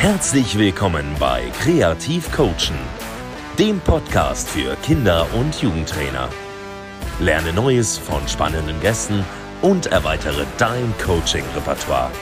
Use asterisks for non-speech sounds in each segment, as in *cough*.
Herzlich willkommen bei Kreativ Coachen, dem Podcast für Kinder- und Jugendtrainer. Lerne Neues von spannenden Gästen und erweitere dein Coaching-Repertoire.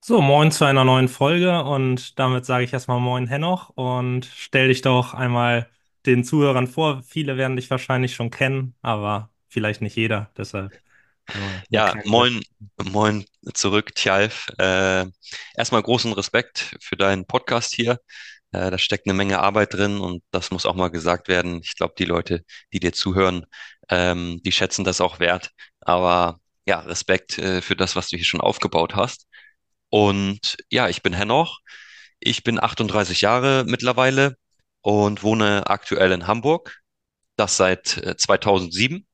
So, moin zu einer neuen Folge und damit sage ich erstmal moin Henoch und stell dich doch einmal den Zuhörern vor. Viele werden dich wahrscheinlich schon kennen, aber vielleicht nicht jeder, deshalb. Ja, moin, moin zurück, Tjalf. Äh, erstmal großen Respekt für deinen Podcast hier. Äh, da steckt eine Menge Arbeit drin und das muss auch mal gesagt werden. Ich glaube, die Leute, die dir zuhören, ähm, die schätzen das auch wert. Aber ja, Respekt äh, für das, was du hier schon aufgebaut hast. Und ja, ich bin Henoch. Ich bin 38 Jahre mittlerweile und wohne aktuell in Hamburg. Das seit 2007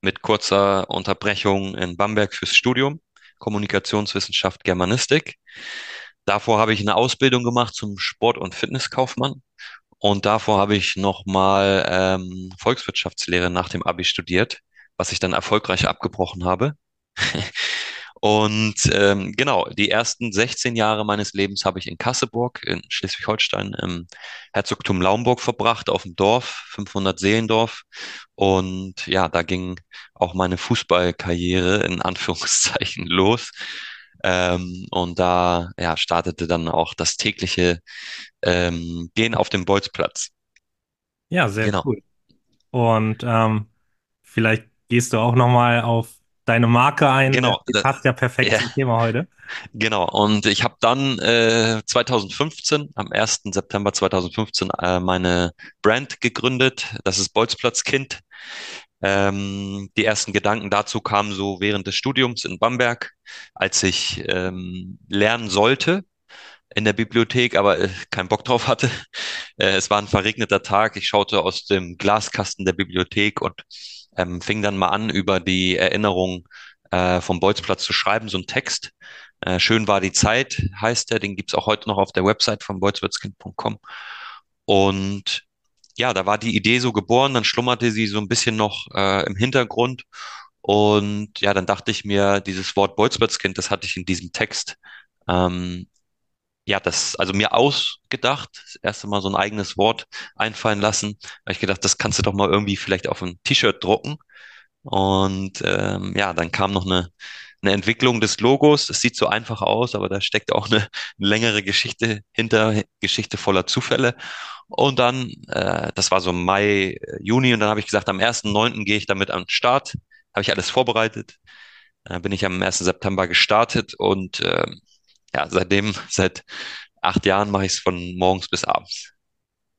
mit kurzer Unterbrechung in Bamberg fürs Studium, Kommunikationswissenschaft, Germanistik. Davor habe ich eine Ausbildung gemacht zum Sport- und Fitnesskaufmann. Und davor habe ich nochmal ähm, Volkswirtschaftslehre nach dem Abi studiert, was ich dann erfolgreich abgebrochen habe. *laughs* Und ähm, genau, die ersten 16 Jahre meines Lebens habe ich in Kasseburg in Schleswig-Holstein im Herzogtum Laumburg verbracht, auf dem Dorf, 500 Seelendorf. Und ja, da ging auch meine Fußballkarriere in Anführungszeichen *laughs* los. Ähm, und da ja, startete dann auch das tägliche ähm, Gehen auf dem Bolzplatz. Ja, sehr genau. cool. Und ähm, vielleicht gehst du auch nochmal auf deine Marke ein. Genau. Die passt ja perfekt ja. zum Thema heute. Genau. Und ich habe dann äh, 2015, am 1. September 2015, äh, meine Brand gegründet. Das ist Bolzplatzkind. Ähm, die ersten Gedanken dazu kamen so während des Studiums in Bamberg, als ich ähm, lernen sollte in der Bibliothek, aber äh, keinen Bock drauf hatte. Äh, es war ein verregneter Tag. Ich schaute aus dem Glaskasten der Bibliothek und ähm, fing dann mal an, über die Erinnerung äh, vom Bolzplatz zu schreiben, so ein Text. Äh, Schön war die Zeit, heißt der, den gibt's auch heute noch auf der Website von bolzwitzkind.com. Und ja, da war die Idee so geboren, dann schlummerte sie so ein bisschen noch äh, im Hintergrund. Und ja, dann dachte ich mir, dieses Wort Bolzplatzkind, das hatte ich in diesem Text ähm, ja, das, also mir ausgedacht, das erste Mal so ein eigenes Wort einfallen lassen. Habe ich gedacht, das kannst du doch mal irgendwie vielleicht auf ein T-Shirt drucken. Und ähm, ja, dann kam noch eine, eine Entwicklung des Logos. Das sieht so einfach aus, aber da steckt auch eine, eine längere Geschichte hinter, Geschichte voller Zufälle. Und dann, äh, das war so Mai, Juni, und dann habe ich gesagt, am 1.9. gehe ich damit an den Start. Habe ich alles vorbereitet. Dann bin ich am 1. September gestartet und äh, ja, seitdem, seit acht Jahren mache ich es von morgens bis abends.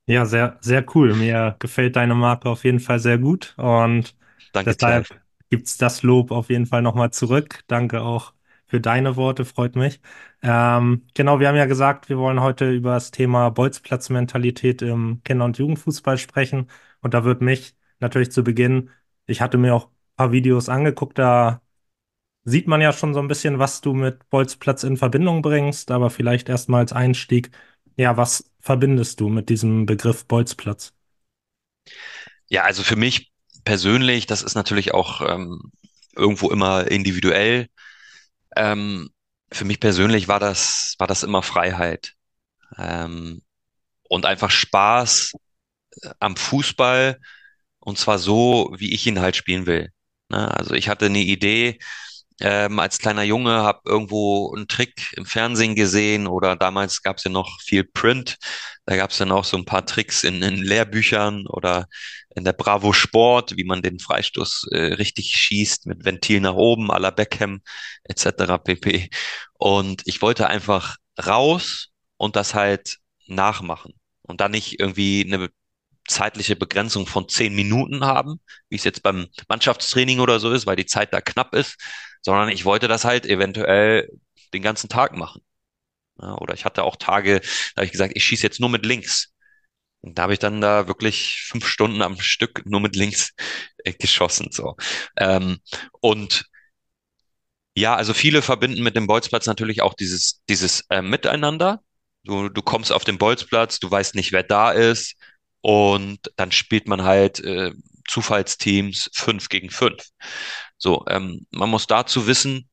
Ja, sehr, sehr cool. Mir gefällt deine Marke auf jeden Fall sehr gut und Danke, deshalb gibt es das Lob auf jeden Fall nochmal zurück. Danke auch für deine Worte, freut mich. Ähm, genau, wir haben ja gesagt, wir wollen heute über das Thema Bolzplatzmentalität im Kinder- und Jugendfußball sprechen. Und da wird mich natürlich zu Beginn, ich hatte mir auch ein paar Videos angeguckt, da sieht man ja schon so ein bisschen, was du mit Bolzplatz in Verbindung bringst, aber vielleicht erstmal als Einstieg, ja, was verbindest du mit diesem Begriff Bolzplatz? Ja, also für mich persönlich, das ist natürlich auch ähm, irgendwo immer individuell. Ähm, für mich persönlich war das, war das immer Freiheit ähm, und einfach Spaß äh, am Fußball und zwar so, wie ich ihn halt spielen will. Ne? Also ich hatte eine Idee, ähm, als kleiner Junge, habe irgendwo einen Trick im Fernsehen gesehen oder damals gab es ja noch viel Print. Da gab es dann auch so ein paar Tricks in, in Lehrbüchern oder in der Bravo Sport, wie man den Freistoß äh, richtig schießt mit Ventil nach oben, à la Beckham etc. pp. Und ich wollte einfach raus und das halt nachmachen und dann nicht irgendwie eine zeitliche Begrenzung von zehn Minuten haben, wie es jetzt beim Mannschaftstraining oder so ist, weil die Zeit da knapp ist, sondern ich wollte das halt eventuell den ganzen Tag machen. Ja, oder ich hatte auch Tage, da habe ich gesagt, ich schieße jetzt nur mit links. Und da habe ich dann da wirklich fünf Stunden am Stück nur mit links äh, *laughs* geschossen. So. Ähm, und ja, also viele verbinden mit dem Bolzplatz natürlich auch dieses, dieses äh, Miteinander. Du, du kommst auf den Bolzplatz, du weißt nicht, wer da ist. Und dann spielt man halt äh, Zufallsteams fünf gegen fünf. So, ähm, man muss dazu wissen,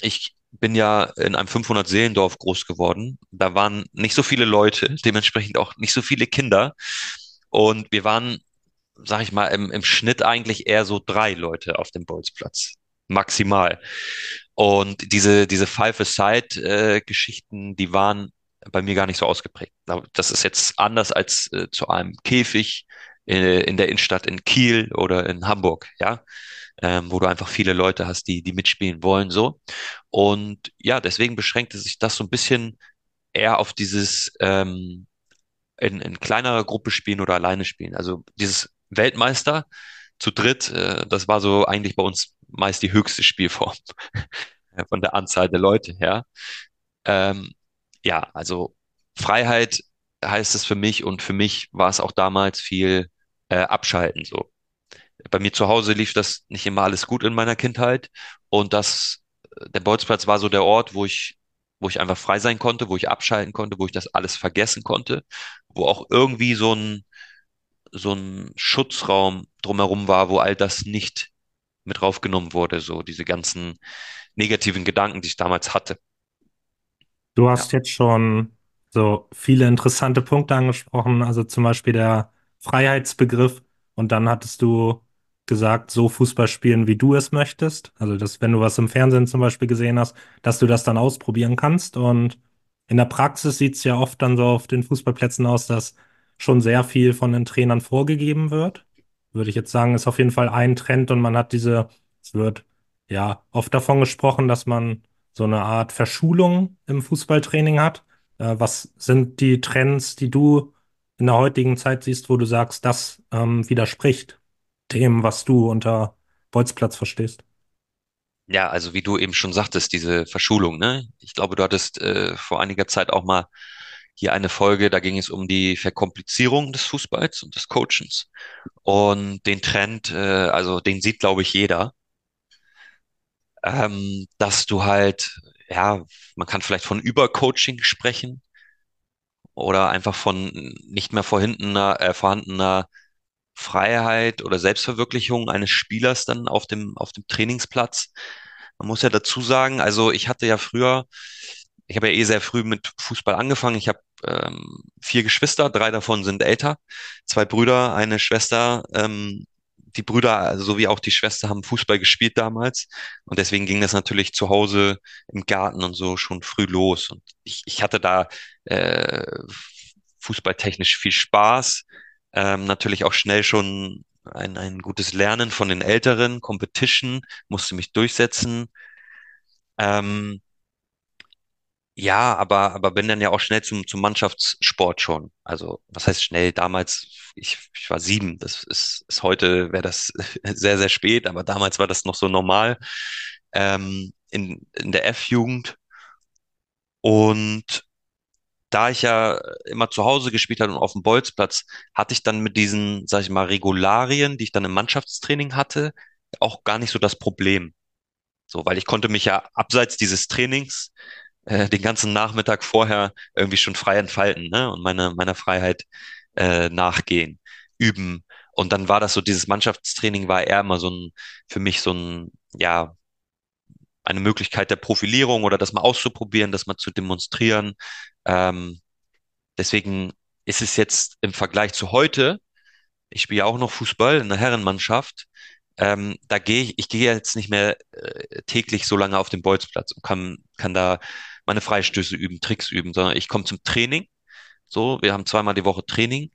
ich bin ja in einem 500-Seelendorf groß geworden. Da waren nicht so viele Leute, dementsprechend auch nicht so viele Kinder. Und wir waren, sag ich mal, im, im Schnitt eigentlich eher so drei Leute auf dem Bolzplatz. Maximal. Und diese, diese Five-A-Side-Geschichten, die waren bei mir gar nicht so ausgeprägt. Das ist jetzt anders als äh, zu einem Käfig in der Innenstadt in Kiel oder in Hamburg, ja, ähm, wo du einfach viele Leute hast, die, die mitspielen wollen, so. Und ja, deswegen beschränkte sich das so ein bisschen eher auf dieses ähm, in, in kleinerer Gruppe spielen oder alleine spielen. Also dieses Weltmeister zu dritt, äh, das war so eigentlich bei uns meist die höchste Spielform *laughs* von der Anzahl der Leute her. Ähm, ja, also Freiheit heißt es für mich und für mich war es auch damals viel äh, abschalten so. Bei mir zu Hause lief das nicht immer alles gut in meiner Kindheit und das der Bolzplatz war so der Ort, wo ich wo ich einfach frei sein konnte, wo ich abschalten konnte, wo ich das alles vergessen konnte, wo auch irgendwie so ein so ein Schutzraum drumherum war, wo all das nicht mit draufgenommen wurde, so diese ganzen negativen Gedanken, die ich damals hatte. Du hast ja. jetzt schon so viele interessante Punkte angesprochen, also zum Beispiel der Freiheitsbegriff und dann hattest du gesagt, so Fußball spielen, wie du es möchtest. Also, dass wenn du was im Fernsehen zum Beispiel gesehen hast, dass du das dann ausprobieren kannst. Und in der Praxis sieht es ja oft dann so auf den Fußballplätzen aus, dass schon sehr viel von den Trainern vorgegeben wird. Würde ich jetzt sagen, ist auf jeden Fall ein Trend und man hat diese, es wird ja oft davon gesprochen, dass man so eine Art Verschulung im Fußballtraining hat. Äh, was sind die Trends, die du in der heutigen Zeit siehst, wo du sagst, das ähm, widerspricht dem, was du unter Bolzplatz verstehst? Ja, also wie du eben schon sagtest, diese Verschulung, ne? Ich glaube, du hattest äh, vor einiger Zeit auch mal hier eine Folge, da ging es um die Verkomplizierung des Fußballs und des Coachens. Und den Trend, äh, also den sieht, glaube ich, jeder ähm, dass du halt, ja, man kann vielleicht von Übercoaching sprechen oder einfach von nicht mehr vorhandener, äh, vorhandener Freiheit oder Selbstverwirklichung eines Spielers dann auf dem, auf dem Trainingsplatz. Man muss ja dazu sagen, also ich hatte ja früher, ich habe ja eh sehr früh mit Fußball angefangen. Ich habe ähm, vier Geschwister, drei davon sind älter, zwei Brüder, eine Schwester. Ähm, die Brüder also so wie auch die Schwester haben Fußball gespielt damals. Und deswegen ging das natürlich zu Hause im Garten und so schon früh los. Und ich, ich hatte da äh, fußballtechnisch viel Spaß, ähm, natürlich auch schnell schon ein, ein gutes Lernen von den Älteren, Competition, musste mich durchsetzen. Ähm, ja, aber, aber bin dann ja auch schnell zum, zum Mannschaftssport schon. Also, was heißt schnell? Damals, ich, ich war sieben. Das ist, ist heute wäre das *laughs* sehr, sehr spät, aber damals war das noch so normal. Ähm, in, in der F-Jugend. Und da ich ja immer zu Hause gespielt habe und auf dem Bolzplatz, hatte ich dann mit diesen, sag ich mal, Regularien, die ich dann im Mannschaftstraining hatte, auch gar nicht so das Problem. So, weil ich konnte mich ja abseits dieses Trainings äh, den ganzen Nachmittag vorher irgendwie schon frei entfalten, ne? Und meine, meiner Freiheit äh, nachgehen, üben. Und dann war das so, dieses Mannschaftstraining war eher immer so ein, für mich so ein, ja, eine Möglichkeit der Profilierung oder das mal auszuprobieren, das mal zu demonstrieren. Ähm, deswegen ist es jetzt im Vergleich zu heute, ich spiele ja auch noch Fußball in der Herrenmannschaft, ähm, da gehe ich, ich gehe jetzt nicht mehr äh, täglich so lange auf den Bolzplatz und kann, kann da meine Freistöße üben, Tricks üben, sondern ich komme zum Training. So, wir haben zweimal die Woche Training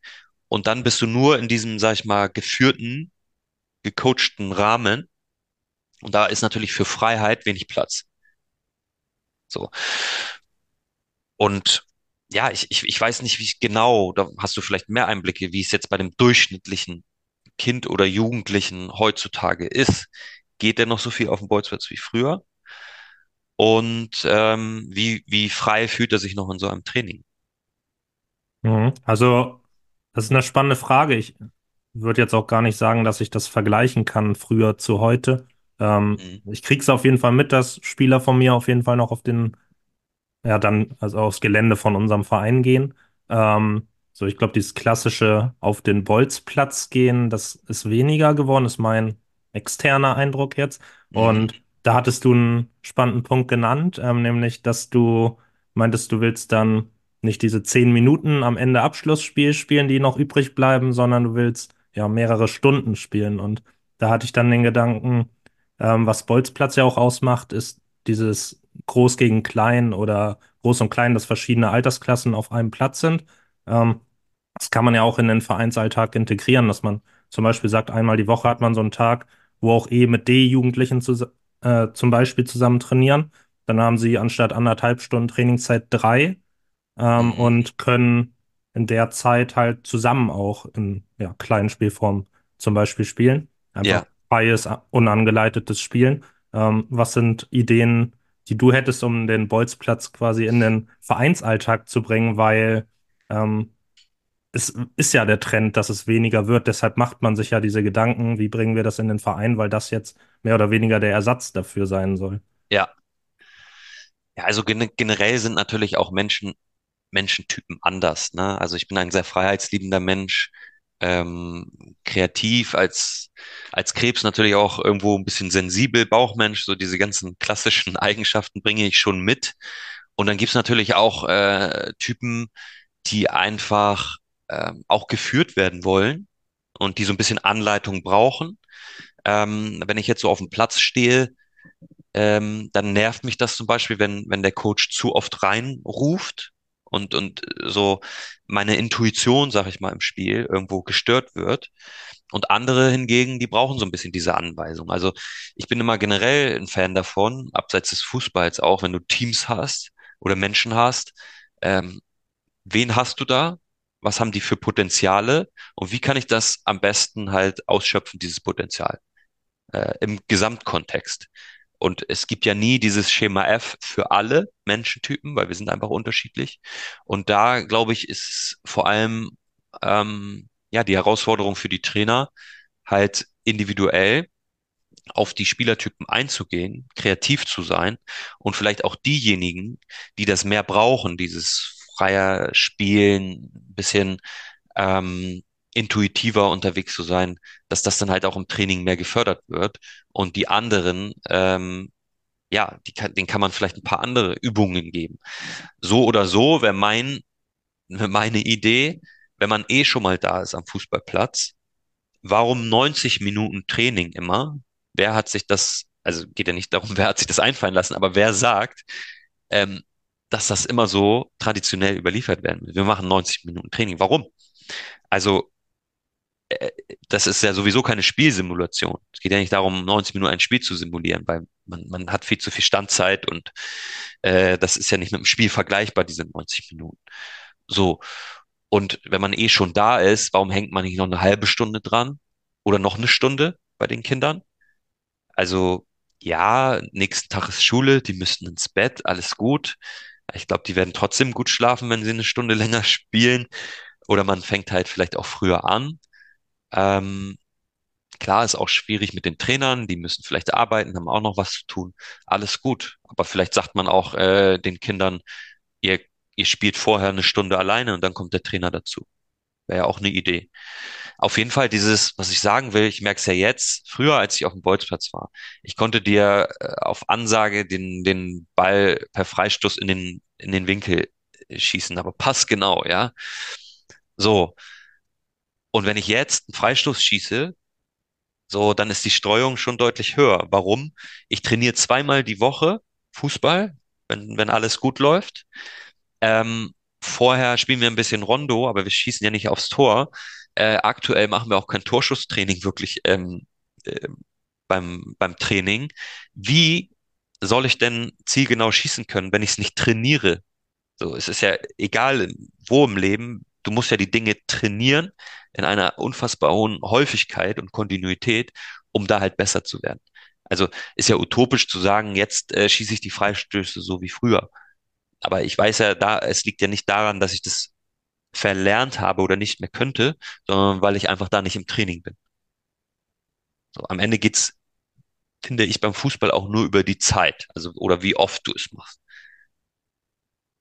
und dann bist du nur in diesem, sag ich mal, geführten, gecoachten Rahmen. Und da ist natürlich für Freiheit wenig Platz. So. Und ja, ich, ich, ich weiß nicht, wie ich genau, da hast du vielleicht mehr Einblicke, wie es jetzt bei dem durchschnittlichen Kind oder Jugendlichen heutzutage ist. Geht der noch so viel auf dem Bolzplatz wie früher? Und ähm, wie, wie frei fühlt er sich noch in so einem Training? Mhm. Also, das ist eine spannende Frage. Ich würde jetzt auch gar nicht sagen, dass ich das vergleichen kann, früher zu heute. Ähm, mhm. Ich kriege es auf jeden Fall mit, dass Spieler von mir auf jeden Fall noch auf den, ja, dann, also aufs Gelände von unserem Verein gehen. Ähm, So, ich glaube, dieses klassische auf den Bolzplatz gehen, das ist weniger geworden, ist mein externer Eindruck jetzt. Und Mhm. Da hattest du einen spannenden Punkt genannt, ähm, nämlich, dass du meintest, du willst dann nicht diese zehn Minuten am Ende Abschlussspiel spielen, die noch übrig bleiben, sondern du willst ja mehrere Stunden spielen. Und da hatte ich dann den Gedanken, ähm, was Bolzplatz ja auch ausmacht, ist dieses Groß gegen Klein oder Groß und Klein, dass verschiedene Altersklassen auf einem Platz sind. Ähm, das kann man ja auch in den Vereinsalltag integrieren, dass man zum Beispiel sagt, einmal die Woche hat man so einen Tag, wo auch E mit D-Jugendlichen zus äh, zum Beispiel zusammen trainieren. Dann haben sie anstatt anderthalb Stunden Trainingszeit drei ähm, Mhm. und können in der Zeit halt zusammen auch in ja, kleinen Spielformen zum Beispiel spielen. Einfach Ja. freies, unangeleitetes Spielen. Ähm, was sind Ideen, die du hättest, um den Bolzplatz quasi in den Vereinsalltag zu bringen? Weil ähm, es ist ja der Trend, dass es weniger wird. Deshalb macht man sich ja diese Gedanken, wie bringen wir das in den Verein, weil das jetzt mehr oder weniger der Ersatz dafür sein soll. Ja. Ja, also gen generell sind natürlich auch Menschen, Menschentypen anders, ne? Also ich bin ein sehr freiheitsliebender Mensch, ähm, kreativ als, als Krebs natürlich auch irgendwo ein bisschen sensibel, Bauchmensch, so diese ganzen klassischen *laughs* Eigenschaften bringe ich schon mit. Und dann gibt's natürlich auch äh, Typen, die einfach ähm, auch geführt werden wollen und die so ein bisschen Anleitung brauchen. Ähm, wenn ich jetzt so auf dem Platz stehe, ähm, dann nervt mich das zum Beispiel, wenn, wenn der Coach zu oft reinruft und, und so meine Intuition, sag ich mal, im Spiel irgendwo gestört wird. Und andere hingegen, die brauchen so ein bisschen diese Anweisung. Also ich bin immer generell ein Fan davon, abseits des Fußballs auch, wenn du Teams hast oder Menschen hast, ähm, wen hast du da? Was haben die für Potenziale? Und wie kann ich das am besten halt ausschöpfen, dieses Potenzial, äh, im Gesamtkontext? Und es gibt ja nie dieses Schema F für alle Menschentypen, weil wir sind einfach unterschiedlich. Und da, glaube ich, ist vor allem ähm, ja die Herausforderung für die Trainer, halt individuell auf die Spielertypen einzugehen, kreativ zu sein und vielleicht auch diejenigen, die das mehr brauchen, dieses freier Spielen, ein bisschen ähm, intuitiver unterwegs zu sein, dass das dann halt auch im Training mehr gefördert wird und die anderen ähm, ja, die kann, den kann man vielleicht ein paar andere Übungen geben. So oder so wäre mein, meine Idee, wenn man eh schon mal da ist am Fußballplatz, warum 90 Minuten Training immer? Wer hat sich das, also geht ja nicht darum, *laughs* wer hat sich das einfallen lassen, aber wer sagt, ähm, dass das immer so traditionell überliefert werden will? Wir machen 90 Minuten Training. Warum? Also äh, das ist ja sowieso keine Spielsimulation. Es geht ja nicht darum, 90 Minuten ein Spiel zu simulieren, weil man, man hat viel zu viel Standzeit und äh, das ist ja nicht mit dem Spiel vergleichbar, diese 90 Minuten. So. Und wenn man eh schon da ist, warum hängt man nicht noch eine halbe Stunde dran oder noch eine Stunde bei den Kindern? Also ja, nächsten Tag ist Schule, die müssen ins Bett, alles gut. Ich glaube, die werden trotzdem gut schlafen, wenn sie eine Stunde länger spielen. Oder man fängt halt vielleicht auch früher an. Ähm, Klar, ist auch schwierig mit den Trainern, die müssen vielleicht arbeiten, haben auch noch was zu tun. Alles gut. Aber vielleicht sagt man auch äh, den Kindern, ihr, ihr spielt vorher eine Stunde alleine und dann kommt der Trainer dazu. Wäre ja auch eine Idee. Auf jeden Fall dieses, was ich sagen will, ich merke es ja jetzt, früher als ich auf dem Bolzplatz war, ich konnte dir äh, auf Ansage den, den Ball per Freistoß in den, in den Winkel äh, schießen, aber passgenau, ja. So. Und wenn ich jetzt einen Freistoß schieße, So, dann ist die Streuung schon deutlich höher. Warum? Ich trainiere zweimal die Woche Fußball, wenn, wenn alles gut läuft. Ähm, vorher spielen wir ein bisschen Rondo, aber wir schießen ja nicht aufs Tor. Äh, aktuell machen wir auch kein Torschusstraining wirklich ähm, äh, beim, beim Training. Wie soll ich denn zielgenau schießen können, wenn ich es nicht trainiere? So, es ist ja egal, wo im Leben, du musst ja die Dinge trainieren in einer unfassbar hohen Häufigkeit und Kontinuität, um da halt besser zu werden. Also ist ja utopisch zu sagen, jetzt äh, schieße ich die Freistöße so wie früher. Aber ich weiß ja, da, es liegt ja nicht daran, dass ich das verlernt habe oder nicht mehr könnte, sondern weil ich einfach da nicht im Training bin. So, am Ende geht's, finde ich, beim Fußball auch nur über die Zeit, also oder wie oft du es machst.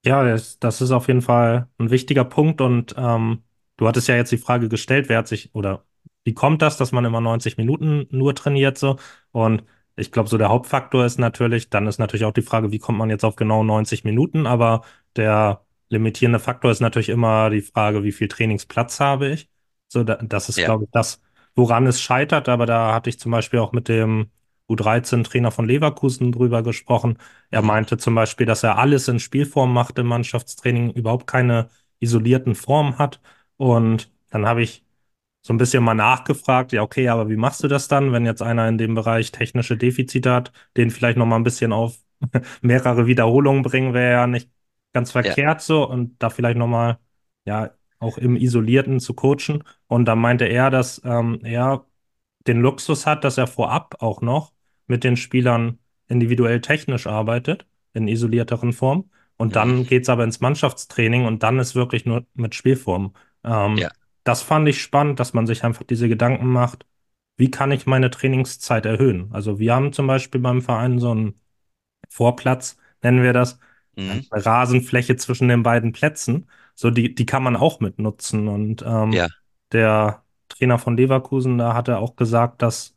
Ja, das, das ist auf jeden Fall ein wichtiger Punkt und ähm, du hattest ja jetzt die Frage gestellt, wer hat sich oder wie kommt das, dass man immer 90 Minuten nur trainiert so? Und ich glaube, so der Hauptfaktor ist natürlich, dann ist natürlich auch die Frage, wie kommt man jetzt auf genau 90 Minuten, aber der limitierende Faktor ist natürlich immer die Frage, wie viel Trainingsplatz habe ich? So, da, das ist, Ja. glaube ich, das, woran es scheitert, aber da hatte ich zum Beispiel auch mit dem U13-Trainer von Leverkusen drüber gesprochen. Er meinte zum Beispiel, dass er alles in Spielform macht im Mannschaftstraining, überhaupt keine isolierten Formen hat. Und dann habe ich so ein bisschen mal nachgefragt, ja, okay, aber wie machst du das dann, wenn jetzt einer in dem Bereich technische Defizite hat, den vielleicht noch mal ein bisschen auf *laughs* mehrere Wiederholungen bringen, wäre ja nicht ganz Ja. verkehrt so und da vielleicht noch mal, ja, auch im Isolierten zu coachen. Und dann meinte er, dass ähm, er den Luxus hat, dass er vorab auch noch mit den Spielern individuell technisch arbeitet, in isolierteren Form. Und Mhm. dann geht's aber ins Mannschaftstraining und dann ist wirklich nur mit Spielform. Ähm, Ja. das fand ich spannend, dass man sich einfach diese Gedanken macht, wie kann ich meine Trainingszeit erhöhen? Also wir haben zum Beispiel beim Verein so einen Vorplatz, nennen wir das, Mhm. eine Rasenfläche zwischen den beiden Plätzen. So, die, die kann man auch mitnutzen. Und ähm, Ja. der Trainer von Leverkusen, da hat er auch gesagt, dass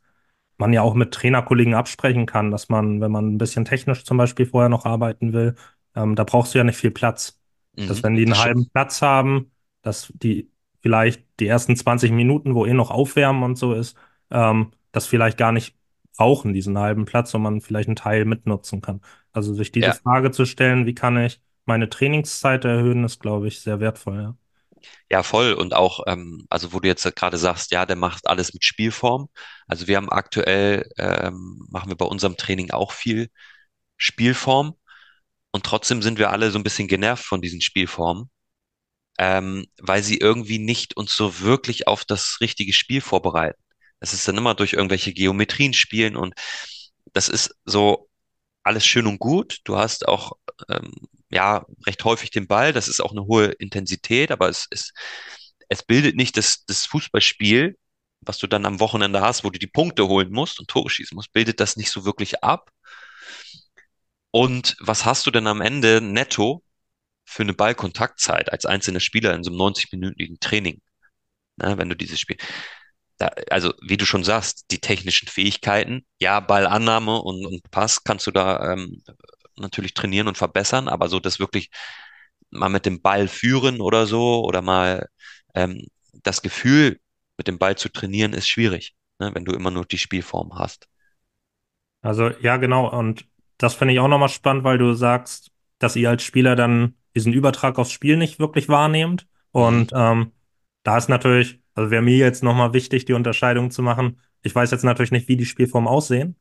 man ja auch mit Trainerkollegen absprechen kann, dass man, wenn man ein bisschen technisch zum Beispiel vorher noch arbeiten will, ähm, da brauchst du ja nicht viel Platz. Dass Mhm. wenn die einen stimmt. halben Platz haben, dass die vielleicht die ersten 20 Minuten, wo eh noch Aufwärmen und so ist, ähm, das vielleicht gar nicht brauchen, diesen halben Platz, und man vielleicht einen Teil mitnutzen kann. Also sich diese Ja. Frage zu stellen, wie kann ich meine Trainingszeit erhöhen, ist, glaube ich, sehr wertvoll, ja. Ja, voll. Und auch, ähm, also wo du jetzt gerade sagst, ja, der macht alles mit Spielform. Also wir haben aktuell, ähm, machen wir bei unserem Training auch viel Spielform. Und trotzdem sind wir alle so ein bisschen genervt von diesen Spielformen, ähm, weil sie irgendwie nicht uns so wirklich auf das richtige Spiel vorbereiten. Es ist dann immer durch irgendwelche Geometrien spielen und das ist so alles schön und gut. Du hast auch ähm, ja recht häufig den Ball. Das ist auch eine hohe Intensität, aber es, es, es bildet nicht das, das Fußballspiel, was du dann am Wochenende hast, wo du die Punkte holen musst und Tore schießen musst, bildet das nicht so wirklich ab. Und was hast du denn am Ende netto für eine Ballkontaktzeit als einzelner Spieler in so einem 90-minütigen Training? Ne, wenn du dieses Spiel, da, also wie du schon sagst, die technischen Fähigkeiten, ja, Ballannahme und, und Pass kannst du da ähm, natürlich trainieren und verbessern, aber so das wirklich mal mit dem Ball führen oder so oder mal ähm, das Gefühl mit dem Ball zu trainieren ist schwierig, ne, wenn du immer nur die Spielform hast. Also ja, genau. Und das finde ich auch nochmal spannend, weil du sagst, dass ihr als Spieler dann diesen Übertrag aufs Spiel nicht wirklich wahrnehmt. Mhm. Und ähm, da ist natürlich, also wäre mir jetzt nochmal wichtig, die Unterscheidung zu machen. Ich weiß jetzt natürlich nicht, wie die Spielformen aussehen,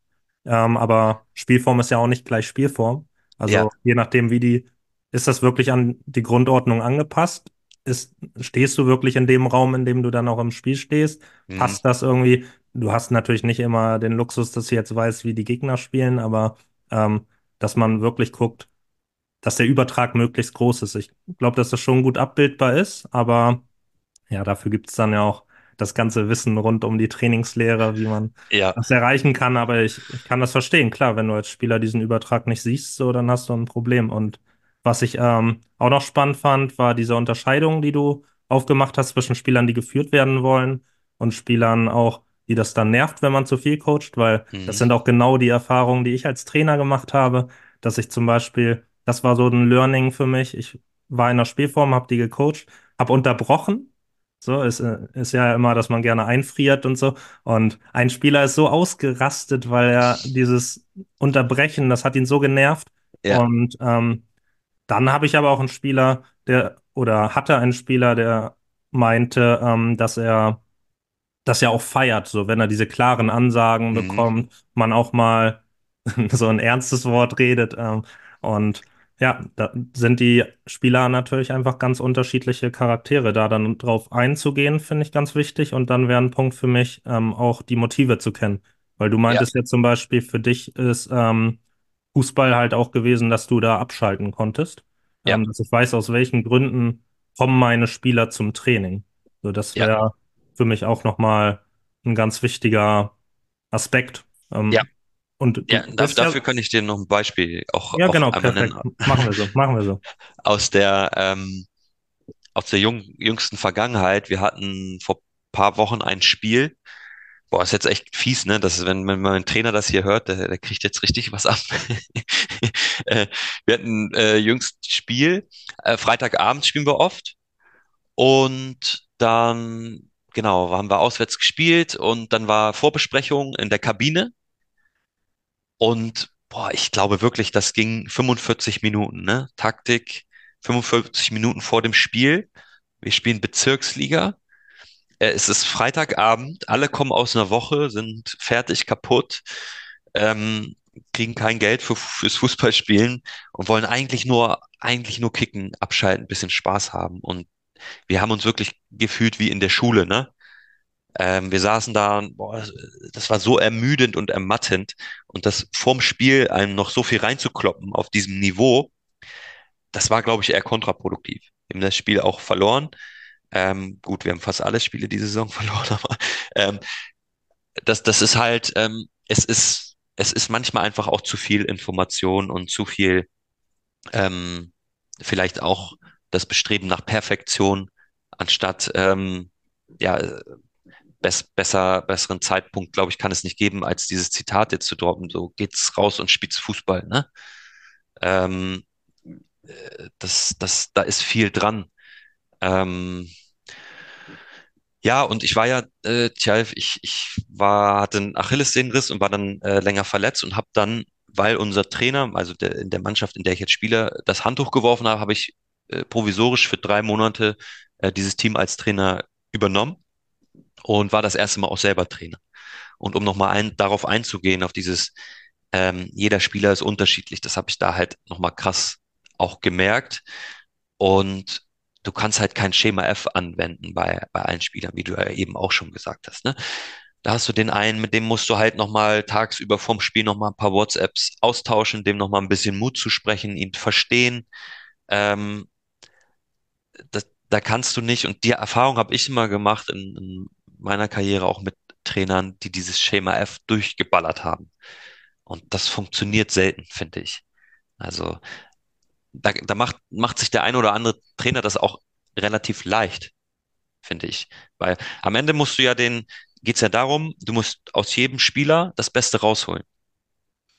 ähm, aber Spielform ist ja auch nicht gleich Spielform. Also Ja. je nachdem, wie die, ist das wirklich an die Grundordnung angepasst? Ist, stehst du wirklich in dem Raum, in dem du dann auch im Spiel stehst? Mhm. Passt das irgendwie? Du hast natürlich nicht immer den Luxus, dass du jetzt weißt, wie die Gegner spielen, aber ähm, dass man wirklich guckt, dass der Übertrag möglichst groß ist. Ich glaube, dass das schon gut abbildbar ist, aber ja, dafür gibt es dann ja auch das ganze Wissen rund um die Trainingslehre, wie man Ja, das erreichen kann. Aber ich, ich kann das verstehen. Klar, wenn du als Spieler diesen Übertrag nicht siehst, so, dann hast du ein Problem. Und was ich ähm, auch noch spannend fand, war diese Unterscheidung, die du aufgemacht hast zwischen Spielern, die geführt werden wollen und Spielern auch, die das dann nervt, wenn man zu viel coacht, weil Mhm. das sind auch genau die Erfahrungen, die ich als Trainer gemacht habe, dass ich zum Beispiel, das war so ein Learning für mich. Ich war in der Spielform, habe die gecoacht, habe unterbrochen. So, ist, äh, ist ja immer, dass man gerne einfriert und so. Und ein Spieler ist so ausgerastet, weil er dieses Unterbrechen, das hat ihn so genervt. Ja. Und ähm, dann habe ich aber auch einen Spieler, der, oder hatte einen Spieler, der meinte, ähm, dass er das ja auch feiert, so wenn er diese klaren Ansagen Mhm. bekommt, man auch mal *laughs* so ein ernstes Wort redet. Ähm, und ja, da sind die Spieler natürlich einfach ganz unterschiedliche Charaktere. Da dann drauf einzugehen, finde ich ganz wichtig. Und dann wäre ein Punkt für mich, ähm, auch die Motive zu kennen. Weil du Ja, meintest ja zum Beispiel, für dich ist ähm, Fußball halt auch gewesen, dass du da abschalten konntest. ja, Ähm, dass ich weiß, aus welchen Gründen kommen meine Spieler zum Training. So, das ja, wäre für mich auch nochmal ein ganz wichtiger Aspekt. ja. Und Ja, du da, bist ja, dafür kann ich dir noch ein Beispiel auch, ja, auch genau, einmal nennen perfekt. Machen wir so, machen wir so. *laughs* aus der, ähm, aus der jung, jüngsten Vergangenheit. Wir hatten vor paar Wochen ein Spiel. Boah, ist jetzt echt fies, ne? Das ist, wenn, wenn mein Trainer das hier hört, der, der kriegt jetzt richtig was ab. *laughs* Äh, wir hatten äh, jüngst Spiel. Äh, Freitagabend spielen wir oft. Und dann, genau, haben wir auswärts gespielt und dann war Vorbesprechung in der Kabine. Und boah, ich glaube wirklich, das ging 45 Minuten, ne? Taktik, 45 Minuten vor dem Spiel. Wir spielen Bezirksliga. Äh, es ist Freitagabend, alle kommen aus einer Woche, sind fertig, kaputt, ähm, kriegen kein Geld für, fürs Fußballspielen und wollen eigentlich nur, eigentlich nur kicken, abschalten, bisschen Spaß haben. Und wir haben uns wirklich gefühlt wie in der Schule, ne? Ähm, wir saßen da, boah, das war so ermüdend und ermattend und das vorm Spiel einem noch so viel reinzukloppen auf diesem Niveau, das war, glaube ich, eher kontraproduktiv. Wir haben das Spiel auch verloren. Ähm, gut, wir haben fast alle Spiele diese Saison *laughs* verloren, aber ähm, das, das ist halt, ähm, es ist, es ist manchmal einfach auch zu viel Information und zu viel, ähm, vielleicht auch das Bestreben nach Perfektion, anstatt ähm, ja, bess, besser, besseren Zeitpunkt, glaube ich, kann es nicht geben, als dieses Zitat jetzt zu droppen. So geht's raus und spielt's Fußball, ne? Ähm, äh, das, das, da ist viel dran. Ähm, ja, und ich war ja, äh, tja, ich, ich war, hatte einen Achillessehnenriss und war dann äh, länger verletzt und habe dann, weil unser Trainer, also der, in der Mannschaft, in der ich jetzt spiele, das Handtuch geworfen habe, habe ich äh, provisorisch für drei Monate äh, dieses Team als Trainer übernommen und war das erste Mal auch selber Trainer. Und um nochmal ein, darauf einzugehen, auf dieses, ähm, jeder Spieler ist unterschiedlich, das habe ich da halt nochmal krass auch gemerkt. Und du kannst halt kein Schema F anwenden bei, bei allen Spielern, wie du ja eben auch schon gesagt hast. Ne? Da hast du den einen, mit dem musst du halt nochmal tagsüber vorm Spiel nochmal ein paar WhatsApps austauschen, dem nochmal ein bisschen Mut zu sprechen, ihn verstehen. Ähm, das, da kannst du nicht, und die Erfahrung habe ich immer gemacht in, in meiner Karriere auch mit Trainern, die dieses Schema F durchgeballert haben. Und das funktioniert selten, finde ich. Also da, da macht, macht sich der eine oder andere Trainer das auch relativ leicht, finde ich. Weil am Ende musst du ja den, geht's ja darum, du musst aus jedem Spieler das Beste rausholen.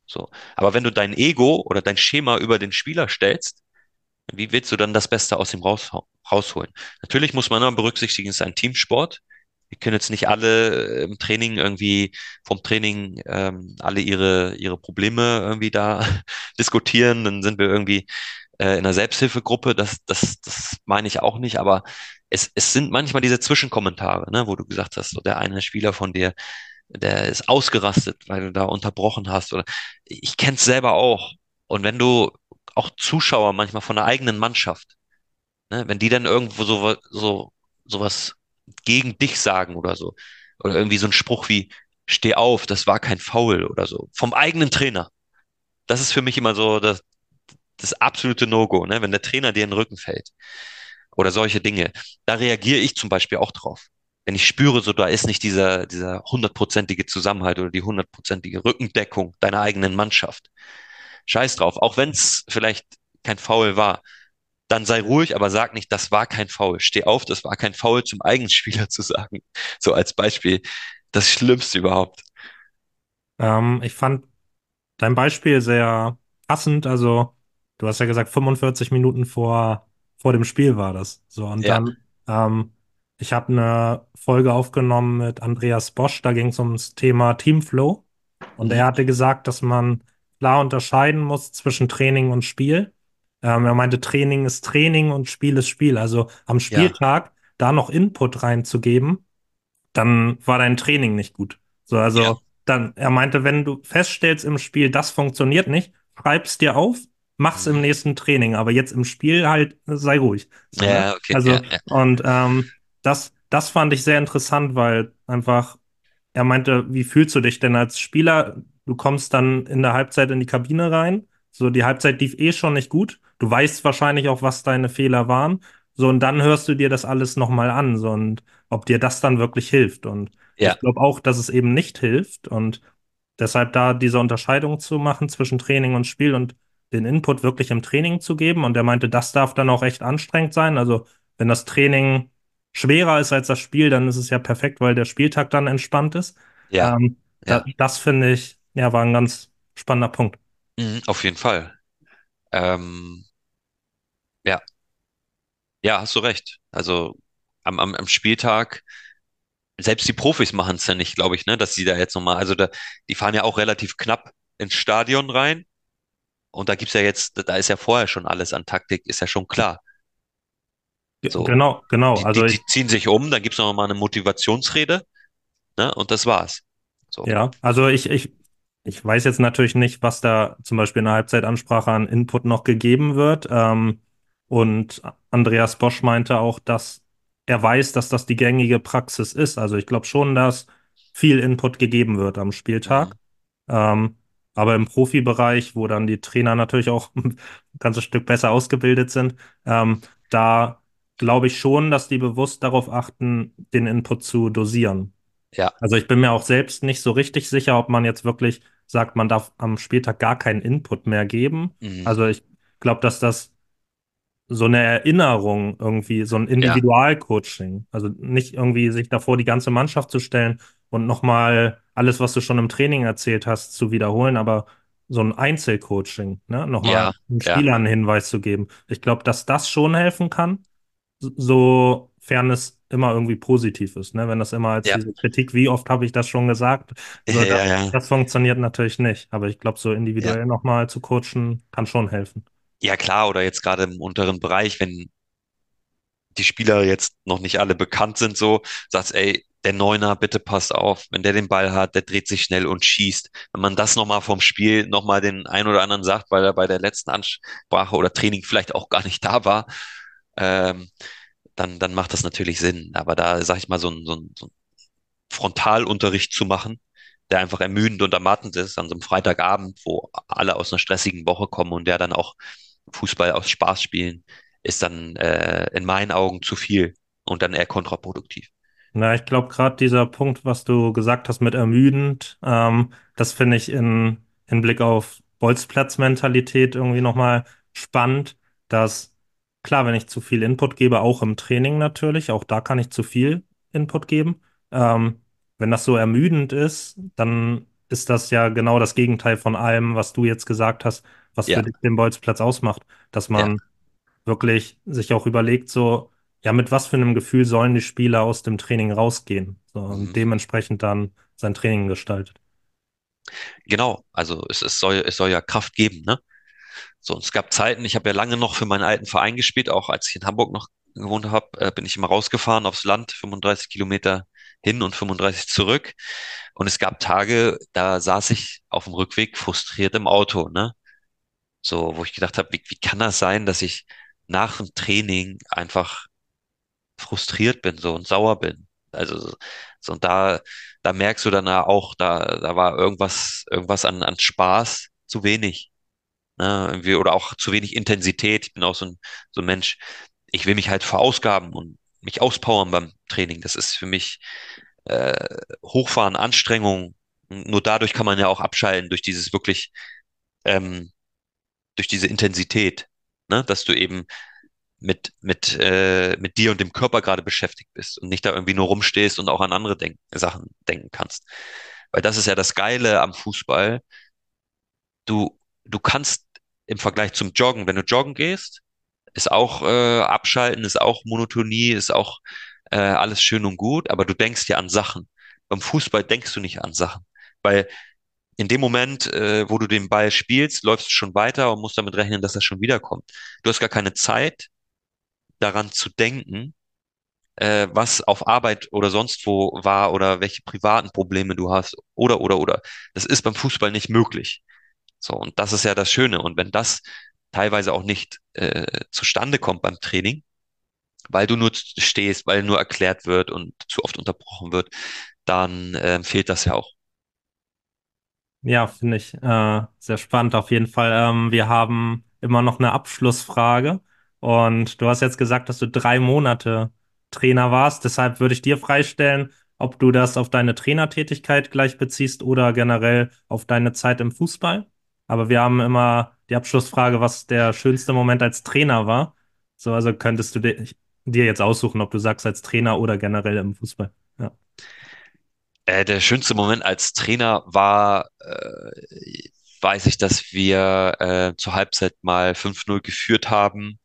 So. Aber wenn du dein Ego oder dein Schema über den Spieler stellst, wie willst du dann das Beste aus ihm raus, rausholen? Natürlich muss man immer berücksichtigen, es ist ein Teamsport. Wir können jetzt nicht alle im Training irgendwie vom Training ähm, alle ihre ihre Probleme irgendwie da *laughs* diskutieren. Dann sind wir irgendwie äh, in einer Selbsthilfegruppe, das, das, das meine ich auch nicht, aber es, es sind manchmal diese Zwischenkommentare, ne, wo du gesagt hast, so der eine Spieler von dir, der ist ausgerastet, weil du da unterbrochen hast. Oder ich kenne es selber auch. Und wenn du auch Zuschauer manchmal von der eigenen Mannschaft, ne, wenn die dann irgendwo so, so sowas gegen dich sagen oder so, oder irgendwie so ein Spruch wie Steh auf, das war kein Foul oder so, vom eigenen Trainer. Das ist für mich immer so das, das absolute No-Go, ne? wenn der Trainer dir in den Rücken fällt oder solche Dinge. Da reagiere ich zum Beispiel auch drauf. Wenn ich spüre, so da ist nicht dieser, dieser hundertprozentige Zusammenhalt oder die hundertprozentige Rückendeckung deiner eigenen Mannschaft. Scheiß drauf, auch wenn es vielleicht kein Foul war, dann sei ruhig, aber sag nicht, das war kein Foul. Steh auf, das war kein Foul zum eigenen Spieler *laughs* zu sagen. So als Beispiel. Das Schlimmste überhaupt. Ähm, ich fand dein Beispiel sehr passend. Also Du hast ja gesagt, 45 Minuten vor, vor dem Spiel war das. So, und Ja. dann, ähm, ich habe eine Folge aufgenommen mit Andreas Bosch, da ging es ums Thema Teamflow. Und Mhm. er hatte gesagt, dass man klar unterscheiden muss zwischen Training und Spiel. Ähm, er meinte, Training ist Training und Spiel ist Spiel. Also am Spieltag da noch Input reinzugeben, dann war dein Training nicht gut. So, also Ja. dann, er meinte, wenn du feststellst im Spiel, das funktioniert nicht, schreib's dir auf, mach's im Mhm. nächsten Training, aber jetzt im Spiel halt sei ruhig. So, ne? Ja, okay. Also, ja, ja. und ähm, das, das fand ich sehr interessant, weil einfach, er meinte, wie fühlst du dich denn als Spieler? Du kommst dann in der Halbzeit in die Kabine rein, so die Halbzeit lief eh schon nicht gut. Du weißt wahrscheinlich auch, was deine Fehler waren. So, und dann hörst du dir das alles nochmal an, so, und ob dir das dann wirklich hilft. Und Ja. ich glaube auch, dass es eben nicht hilft. Und deshalb da diese Unterscheidung zu machen zwischen Training und Spiel und den Input wirklich im Training zu geben. Und er meinte, das darf dann auch echt anstrengend sein. Also wenn das Training schwerer ist als das Spiel, dann ist es ja perfekt, weil der Spieltag dann entspannt ist. Ja, Ähm, ja, das finde ich, ja, war ein ganz spannender Punkt. Mhm, auf jeden Fall. Ähm, ja, ja, hast du recht. Also am, am, am Spieltag, selbst die Profis machen es ja nicht, glaube ich, ne, dass sie da jetzt nochmal, also da, die fahren ja auch relativ knapp ins Stadion rein. Und da gibt's ja jetzt, da ist ja vorher schon alles an Taktik, ist ja schon klar. So, Genau, genau. die, Also die, die ziehen sich um, dann gibt's noch mal eine Motivationsrede, ne? Und das war's. So. Ja, also ich, ich, ich weiß jetzt natürlich nicht, was da zum Beispiel in der Halbzeitansprache an Input noch gegeben wird. Ähm, und Andreas Bosch meinte auch, dass er weiß, dass das die gängige Praxis ist. Also ich glaube schon, dass viel Input gegeben wird am Mhm. Spieltag. Ähm, aber im Profibereich, wo dann die Trainer natürlich auch *laughs* ein ganzes Stück besser ausgebildet sind, ähm, da glaube ich schon, dass die bewusst darauf achten, den Input zu dosieren. Ja. Also ich bin mir auch selbst nicht so richtig sicher, ob man jetzt wirklich sagt, man darf am Spieltag gar keinen Input mehr geben. Mhm. Also ich glaube, dass das so eine Erinnerung irgendwie, so ein Ja. Individualcoaching, also nicht irgendwie sich davor die ganze Mannschaft zu stellen und nochmal alles, was du schon im Training erzählt hast, zu wiederholen, aber so ein Einzelcoaching, ne? Nochmal Ja. einem Ja. Spieler einen Hinweis zu geben. Ich glaube, dass das schon helfen kann sofern es immer irgendwie positiv ist, ne? Wenn das immer als Ja. diese Kritik, wie oft habe ich das schon gesagt, so, das, Ja, ja. das funktioniert natürlich nicht. Aber ich glaube, so Ja. individuell nochmal zu coachen, kann schon helfen. Ja, klar, oder jetzt gerade im unteren Bereich, wenn die Spieler jetzt noch nicht alle bekannt sind, so, sagst, ey, der Neuner, bitte passt auf, wenn der den Ball hat, der dreht sich schnell und schießt. Wenn man das nochmal vom Spiel nochmal den ein oder anderen sagt, weil er bei der letzten Ansprache oder Training vielleicht auch gar nicht da war, ähm, dann, dann macht das natürlich Sinn. Aber da, sag ich mal, so ein, so ein, so ein Frontalunterricht zu machen, der einfach ermüdend und ermattend ist an so einem Freitagabend, wo alle aus einer stressigen Woche kommen und der dann auch Fußball aus Spaß spielen, ist dann äh, in meinen Augen zu viel und dann eher kontraproduktiv. Na, ich glaube, gerade dieser Punkt, was du gesagt hast mit ermüdend, ähm, das finde ich in Hinblick auf Bolzplatzmentalität irgendwie nochmal spannend, dass klar, wenn ich zu viel Input gebe, auch im Training natürlich, auch da kann ich zu viel Input geben. Ähm, wenn das so ermüdend ist, dann ist das ja genau das Gegenteil von allem, was du jetzt gesagt hast, was für Ja, dich den Bolzplatz ausmacht, dass ja. man wirklich sich auch überlegt, so, ja, mit was für einem Gefühl sollen die Spieler aus dem Training rausgehen? So, Mhm. und dementsprechend dann sein Training gestaltet. Genau, also es, es soll, es soll ja Kraft geben, ne? So, und es gab Zeiten, ich habe ja lange noch für meinen alten Verein gespielt, auch als ich in Hamburg noch gewohnt habe, äh, bin ich immer rausgefahren aufs Land, 35 Kilometer hin und 35 zurück. Und es gab Tage, da saß ich auf dem Rückweg frustriert im Auto, ne? So, wo ich gedacht habe, wie, wie kann das sein, dass ich nach dem Training einfach frustriert bin, so und sauer bin? Also, so, und da, da merkst du dann auch, da, da war irgendwas, irgendwas an, an Spaß zu wenig. Ne? Irgendwie, oder auch zu wenig Intensität. Ich bin auch so ein, so ein Mensch, ich will mich halt verausgaben und mich auspowern beim Training. Das ist für mich äh, Hochfahren, Anstrengung. Nur dadurch kann man ja auch abschalten, durch dieses wirklich, ähm, durch diese Intensität, ne? Dass du eben mit, mit, äh, mit dir und dem Körper gerade beschäftigt bist und nicht da irgendwie nur rumstehst und auch an andere denk Sachen denken kannst. Weil das ist ja das Geile am Fußball. Du, du kannst im Vergleich zum Joggen, wenn du joggen gehst, ist auch äh, Abschalten, ist auch Monotonie, ist auch äh, alles schön und gut, aber du denkst ja an Sachen. Beim Fußball denkst du nicht an Sachen, weil in dem Moment, äh, wo du den Ball spielst, läufst du schon weiter und musst damit rechnen, dass er schon wiederkommt. Du hast gar keine Zeit, daran zu denken, äh, was auf Arbeit oder sonst wo war oder welche privaten Probleme du hast oder oder oder. Das ist beim Fußball nicht möglich. So, und das ist ja das Schöne. Und wenn das teilweise auch nicht äh, zustande kommt beim Training, weil du nur stehst, weil nur erklärt wird und zu oft unterbrochen wird, dann äh, fehlt das ja auch. Ja, finde ich äh, sehr spannend auf jeden Fall. Ähm, wir haben immer noch eine Abschlussfrage und du hast jetzt gesagt, dass du drei Monate Trainer warst. Deshalb würde ich dir freistellen, ob du das auf deine Trainertätigkeit gleich beziehst oder generell auf deine Zeit im Fußball. Aber wir haben immer die Abschlussfrage, was der schönste Moment als Trainer war. So, also könntest du dir jetzt aussuchen, ob du sagst als Trainer oder generell im Fußball. Ja. Äh, der schönste Moment als Trainer war, äh, weiß ich, dass wir äh, zur Halbzeit mal 5-0 geführt haben.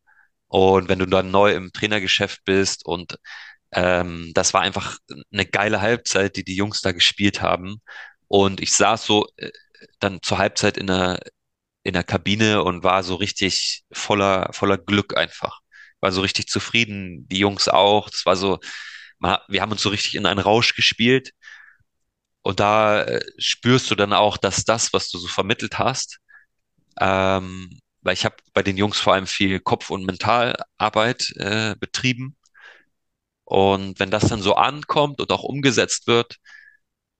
Und wenn du dann neu im Trainergeschäft bist und ähm, das war einfach eine geile Halbzeit, die die Jungs da gespielt haben. Und ich saß so äh, dann zur Halbzeit in der, in der Kabine und war so richtig voller, voller Glück einfach. War so richtig zufrieden, die Jungs auch. Das war so, man, wir haben uns so richtig in einen Rausch gespielt. Und da äh, spürst du dann auch, dass das, was du so vermittelt hast, ähm, weil ich habe bei den Jungs vor allem viel Kopf- und Mentalarbeit äh, betrieben. Und wenn das dann so ankommt und auch umgesetzt wird,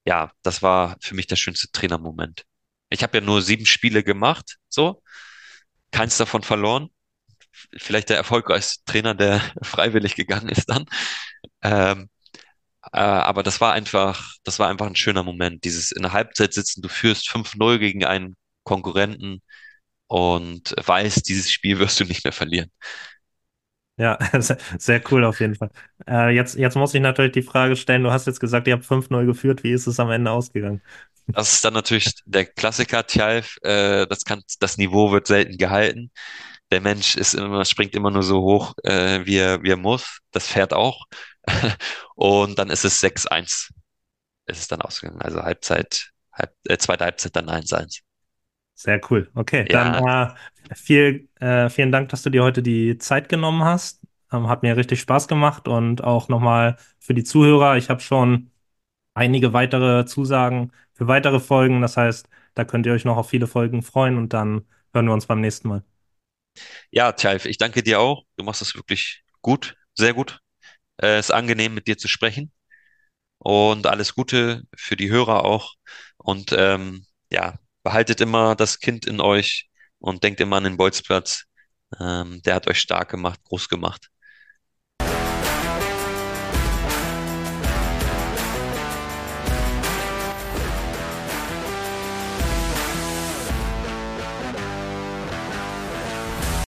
ja, das war für mich der schönste Trainermoment. Ich habe ja nur sieben Spiele gemacht, so, keins davon verloren. Vielleicht der erfolgreichste Trainer, der *laughs* freiwillig gegangen ist dann. Ähm, äh, aber das war einfach, das war einfach ein schöner Moment. Dieses in der Halbzeit sitzen, du führst 5-0 gegen einen Konkurrenten und weißt, dieses Spiel wirst du nicht mehr verlieren. Ja, *laughs* sehr cool auf jeden Fall. Äh, jetzt, jetzt muss ich natürlich die Frage stellen, du hast jetzt gesagt, ihr habt 5-0 geführt, wie ist es am Ende ausgegangen? Das ist dann natürlich der Klassiker, Tjalf. Äh, das kann, das Niveau wird selten gehalten. Der Mensch ist immer, springt immer nur so hoch, äh, wie er, wie er muss. Das Pferd auch. *laughs* Und dann ist es 6-1. Ist es dann ausgegangen. Also Halbzeit, halb, äh, zweite Halbzeit dann 1-1. Sehr cool. Okay, Ja, dann äh, viel, äh, vielen Dank, dass du dir heute die Zeit genommen hast. Ähm, hat mir richtig Spaß gemacht und auch nochmal für die Zuhörer. Ich habe schon einige weitere Zusagen für weitere Folgen. Das heißt, da könnt ihr euch noch auf viele Folgen freuen und dann hören wir uns beim nächsten Mal. ja, Tjalf, ich danke dir auch. Du machst das wirklich gut, sehr gut. Äh, ist angenehm, mit dir zu sprechen. Und alles Gute für die Hörer auch. Und ähm, ja, behaltet immer das Kind in euch und denkt immer an den Bolzplatz. Ähm, der hat euch stark gemacht, groß gemacht.